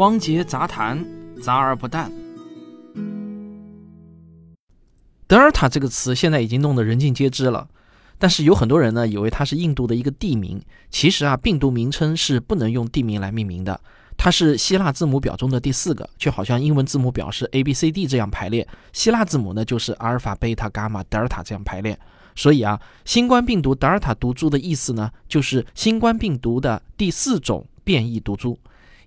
汪杰杂谈，杂而不淡。德尔塔这个词现在已经弄得人尽皆知了，但是有很多人呢以为它是印度的一个地名，其实啊，病毒名称是不能用地名来命名的，它是希腊字母表中的第四个，就好像英文字母表是 A B C D 这样排列，希腊字母呢就是阿尔法、贝塔、伽马、德尔塔这样排列。所以啊，新冠病毒德尔塔毒株的意思呢，就是新冠病毒的第四种变异毒株，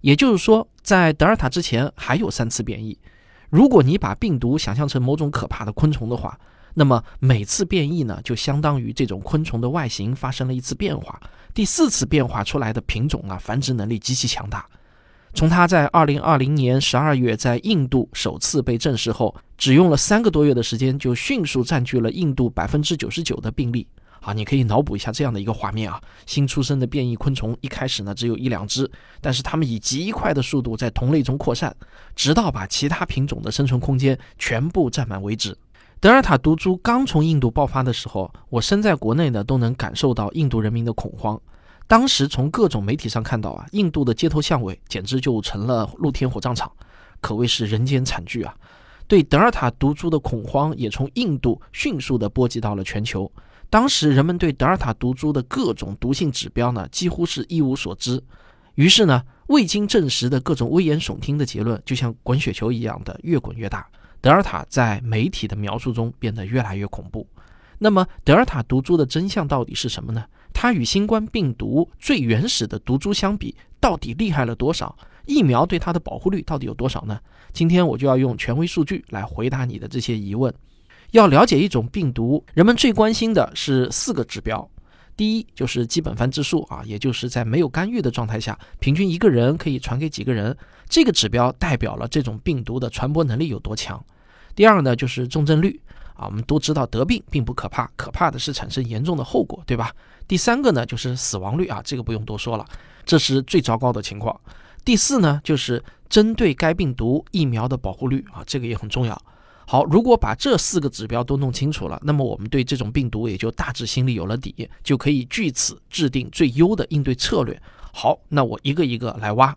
也就是说，在德尔塔之前还有三次变异。如果你把病毒想象成某种可怕的昆虫的话，那么每次变异呢，就相当于这种昆虫的外形发生了一次变化。第四次变化出来的品种啊，繁殖能力极其强大。从它在二零二零年十二月在印度首次被证实后，只用了三个多月的时间，就迅速占据了印度百分之九十九的病例。啊，你可以脑补一下这样的一个画面啊，新出生的变异昆虫一开始呢只有一两只，但是它们以极快的速度在同类中扩散，直到把其他品种的生存空间全部占满为止。德尔塔毒株刚从印度爆发的时候，我身在国内呢都能感受到印度人民的恐慌。当时从各种媒体上看到啊，印度的街头巷尾简直就成了露天火葬场，可谓是人间惨剧啊。对德尔塔毒株的恐慌也从印度迅速地波及到了全球。当时人们对德尔塔毒株的各种毒性指标呢，几乎是一无所知。于是呢，未经证实的各种危言耸听的结论，就像滚雪球一样的越滚越大。德尔塔在媒体的描述中变得越来越恐怖。那么，德尔塔毒株的真相到底是什么呢？它与新冠病毒最原始的毒株相比，到底厉害了多少？疫苗对它的保护率到底有多少呢？今天我就要用权威数据来回答你的这些疑问。要了解一种病毒，人们最关心的是四个指标。第一就是基本繁殖数啊，也就是在没有干预的状态下，平均一个人可以传给几个人，这个指标代表了这种病毒的传播能力有多强。第二呢，就是重症率啊，我们都知道得病并不可怕，可怕的是产生严重的后果，对吧？第三个呢，就是死亡率啊，这个不用多说了，这是最糟糕的情况。第四呢，就是针对该病毒疫苗的保护率啊，这个也很重要。好，如果把这四个指标都弄清楚了，那么我们对这种病毒也就大致心里有了底，就可以据此制定最优的应对策略。好，那我一个一个来挖。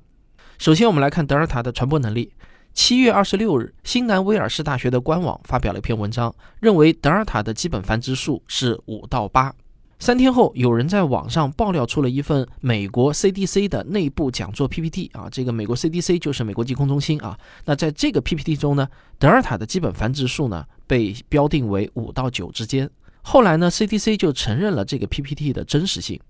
首先，我们来看德尔塔的传播能力。七月二十六日，新南威尔士大学的官网发表了一篇文章，认为德尔塔的基本繁殖数是五到八。三天后，有人在网上爆料出了一份美国 CDC 的内部讲座 PPT 啊，这个美国 CDC 就是美国疾控中心啊。那在这个 PPT 中呢，德尔塔的基本繁殖数呢被标定为五到九之间。后来呢，CDC 就承认了这个 PPT 的真实性，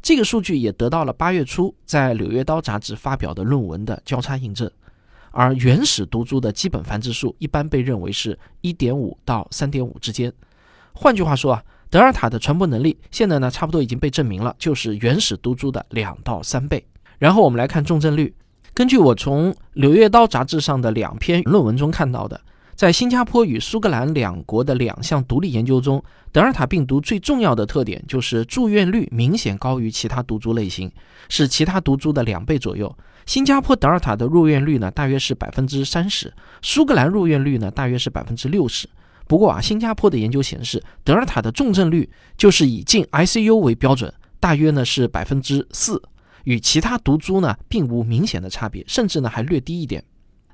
这个数据也得到了八月初在《柳叶刀》杂志发表的论文的交叉印证。而原始毒株的基本繁殖数一般被认为是一点五到三点五之间。换句话说啊。德尔塔的传播能力现在呢，差不多已经被证明了，就是原始毒株的两到三倍。然后我们来看重症率，根据我从《柳叶刀》杂志上的两篇论文中看到的，在新加坡与苏格兰两国的两项独立研究中，德尔塔病毒最重要的特点就是住院率明显高于其他毒株类型，是其他毒株的两倍左右。新加坡德尔塔的入院率呢，大约是百分之三十；苏格兰入院率呢，大约是百分之六十。不过啊，新加坡的研究显示，德尔塔的重症率就是以进 ICU 为标准，大约呢是百分之四，与其他毒株呢并无明显的差别，甚至呢还略低一点。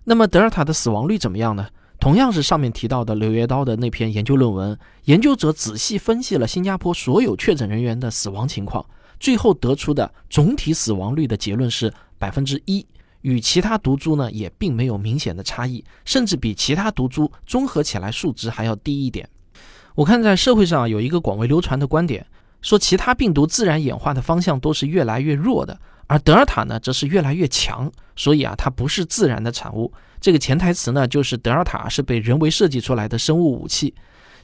那么德尔塔的死亡率怎么样呢？同样是上面提到的《柳叶刀》的那篇研究论文，研究者仔细分析了新加坡所有确诊人员的死亡情况，最后得出的总体死亡率的结论是百分之一。与其他毒株呢也并没有明显的差异，甚至比其他毒株综合起来数值还要低一点。我看在社会上有一个广为流传的观点，说其他病毒自然演化的方向都是越来越弱的，而德尔塔呢则是越来越强，所以啊它不是自然的产物。这个潜台词呢就是德尔塔是被人为设计出来的生物武器。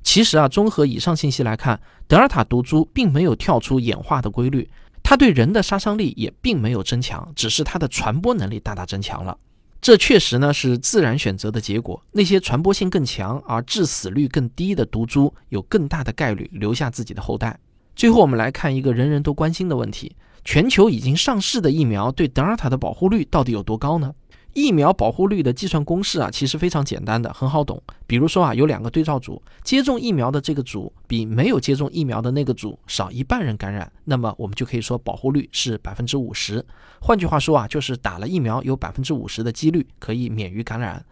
其实啊，综合以上信息来看，德尔塔毒株并没有跳出演化的规律。它对人的杀伤力也并没有增强，只是它的传播能力大大增强了。这确实呢是自然选择的结果。那些传播性更强而致死率更低的毒株，有更大的概率留下自己的后代。最后，我们来看一个人人都关心的问题：全球已经上市的疫苗对德尔塔的保护率到底有多高呢？疫苗保护率的计算公式啊，其实非常简单的，很好懂。比如说啊，有两个对照组，接种疫苗的这个组比没有接种疫苗的那个组少一半人感染，那么我们就可以说保护率是百分之五十。换句话说啊，就是打了疫苗有百分之五十的几率可以免于感染。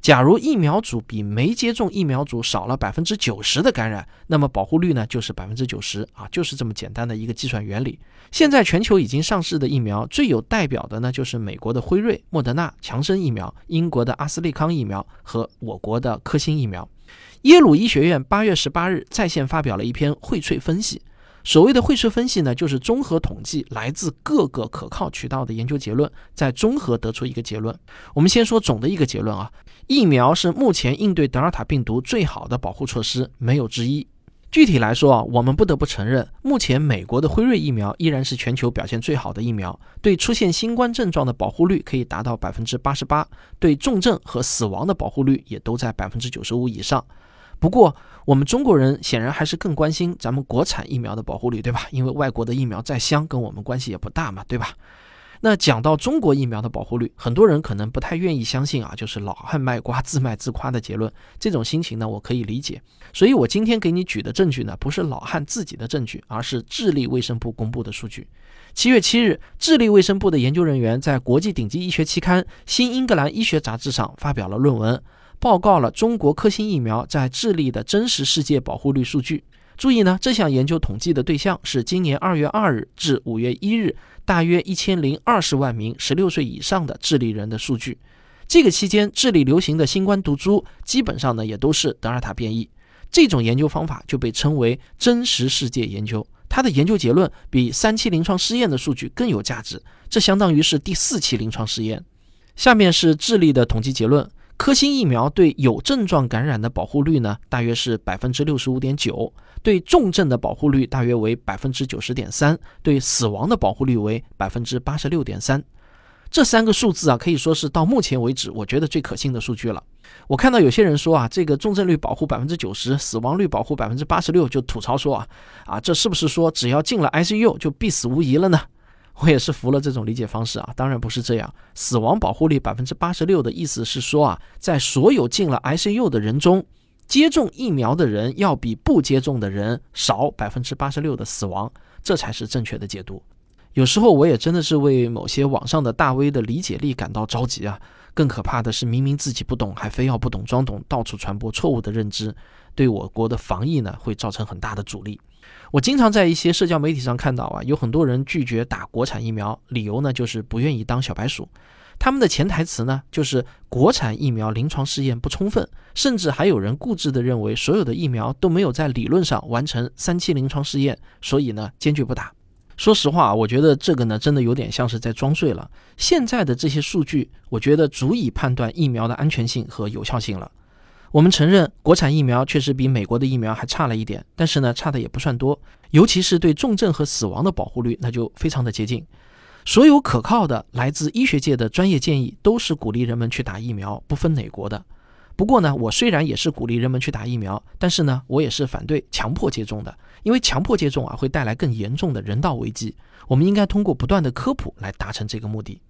假如疫苗组比没接种疫苗组少了百分之九十的感染，那么保护率呢就是百分之九十啊，就是这么简单的一个计算原理。现在全球已经上市的疫苗最有代表的呢，就是美国的辉瑞、莫德纳、强生疫苗，英国的阿斯利康疫苗和我国的科兴疫苗。耶鲁医学院八月十八日在线发表了一篇荟萃分析。所谓的荟萃分析呢，就是综合统计来自各个可靠渠道的研究结论，再综合得出一个结论。我们先说总的一个结论啊，疫苗是目前应对德尔塔病毒最好的保护措施，没有之一。具体来说啊，我们不得不承认，目前美国的辉瑞疫苗依然是全球表现最好的疫苗，对出现新冠症状的保护率可以达到百分之八十八，对重症和死亡的保护率也都在百分之九十五以上。不过，我们中国人显然还是更关心咱们国产疫苗的保护率，对吧？因为外国的疫苗再香，跟我们关系也不大嘛，对吧？那讲到中国疫苗的保护率，很多人可能不太愿意相信啊，就是老汉卖瓜自卖自夸的结论。这种心情呢，我可以理解。所以我今天给你举的证据呢，不是老汉自己的证据，而是智利卫生部公布的数据。七月七日，智利卫生部的研究人员在国际顶级医学期刊《新英格兰医学杂志》上发表了论文。报告了中国科兴疫苗在智利的真实世界保护率数据。注意呢，这项研究统计的对象是今年二月二日至五月一日，大约一千零二十万名十六岁以上的智利人的数据。这个期间，智利流行的新冠毒株基本上呢也都是德尔塔变异。这种研究方法就被称为真实世界研究。它的研究结论比三期临床试验的数据更有价值，这相当于是第四期临床试验。下面是智利的统计结论。科兴疫苗对有症状感染的保护率呢，大约是百分之六十五点九；对重症的保护率大约为百分之九十点三；对死亡的保护率为百分之八十六点三。这三个数字啊，可以说是到目前为止我觉得最可信的数据了。我看到有些人说啊，这个重症率保护百分之九十，死亡率保护百分之八十六，就吐槽说啊，啊，这是不是说只要进了 ICU 就必死无疑了呢？我也是服了这种理解方式啊，当然不是这样。死亡保护率百分之八十六的意思是说啊，在所有进了 ICU 的人中，接种疫苗的人要比不接种的人少百分之八十六的死亡，这才是正确的解读。有时候我也真的是为某些网上的大 V 的理解力感到着急啊。更可怕的是，明明自己不懂，还非要不懂装懂，到处传播错误的认知，对我国的防疫呢会造成很大的阻力。我经常在一些社交媒体上看到啊，有很多人拒绝打国产疫苗，理由呢就是不愿意当小白鼠。他们的潜台词呢就是国产疫苗临床试验不充分，甚至还有人固执地认为所有的疫苗都没有在理论上完成三期临床试验，所以呢坚决不打。说实话，我觉得这个呢真的有点像是在装睡了。现在的这些数据，我觉得足以判断疫苗的安全性和有效性了。我们承认，国产疫苗确实比美国的疫苗还差了一点，但是呢，差的也不算多。尤其是对重症和死亡的保护率，那就非常的接近。所有可靠的来自医学界的专业建议，都是鼓励人们去打疫苗，不分哪国的。不过呢，我虽然也是鼓励人们去打疫苗，但是呢，我也是反对强迫接种的，因为强迫接种啊，会带来更严重的人道危机。我们应该通过不断的科普来达成这个目的。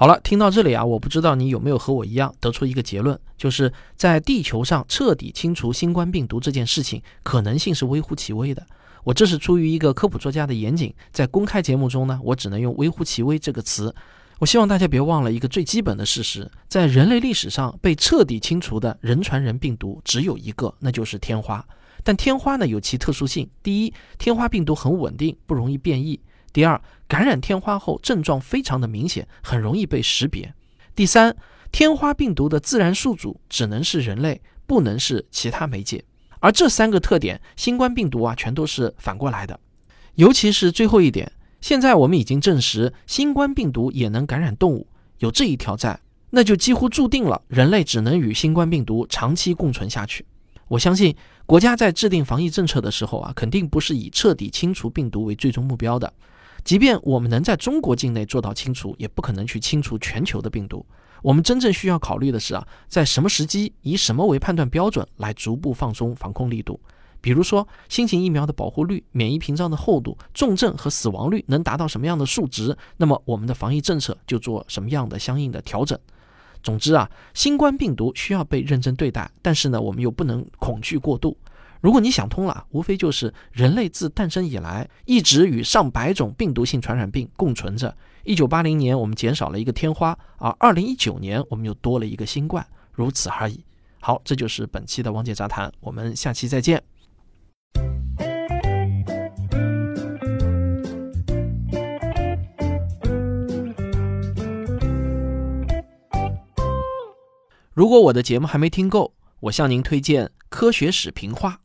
好了，听到这里啊，我不知道你有没有和我一样得出一个结论，就是在地球上彻底清除新冠病毒这件事情可能性是微乎其微的。我这是出于一个科普作家的严谨，在公开节目中呢，我只能用“微乎其微”这个词。我希望大家别忘了一个最基本的事实，在人类历史上被彻底清除的人传人病毒只有一个，那就是天花。但天花呢有其特殊性，第一，天花病毒很稳定，不容易变异。第二，感染天花后症状非常的明显，很容易被识别。第三，天花病毒的自然宿主只能是人类，不能是其他媒介。而这三个特点，新冠病毒啊全都是反过来的。尤其是最后一点，现在我们已经证实新冠病毒也能感染动物，有这一条在，那就几乎注定了人类只能与新冠病毒长期共存下去。我相信国家在制定防疫政策的时候啊，肯定不是以彻底清除病毒为最终目标的。即便我们能在中国境内做到清除，也不可能去清除全球的病毒。我们真正需要考虑的是啊，在什么时机，以什么为判断标准来逐步放松防控力度。比如说，新型疫苗的保护率、免疫屏障的厚度、重症和死亡率能达到什么样的数值，那么我们的防疫政策就做什么样的相应的调整。总之啊，新冠病毒需要被认真对待，但是呢，我们又不能恐惧过度。如果你想通了，无非就是人类自诞生以来一直与上百种病毒性传染病共存着。一九八零年我们减少了一个天花，而二零一九年我们又多了一个新冠，如此而已。好，这就是本期的汪姐杂谈，我们下期再见。如果我的节目还没听够，我向您推荐《科学史评话》。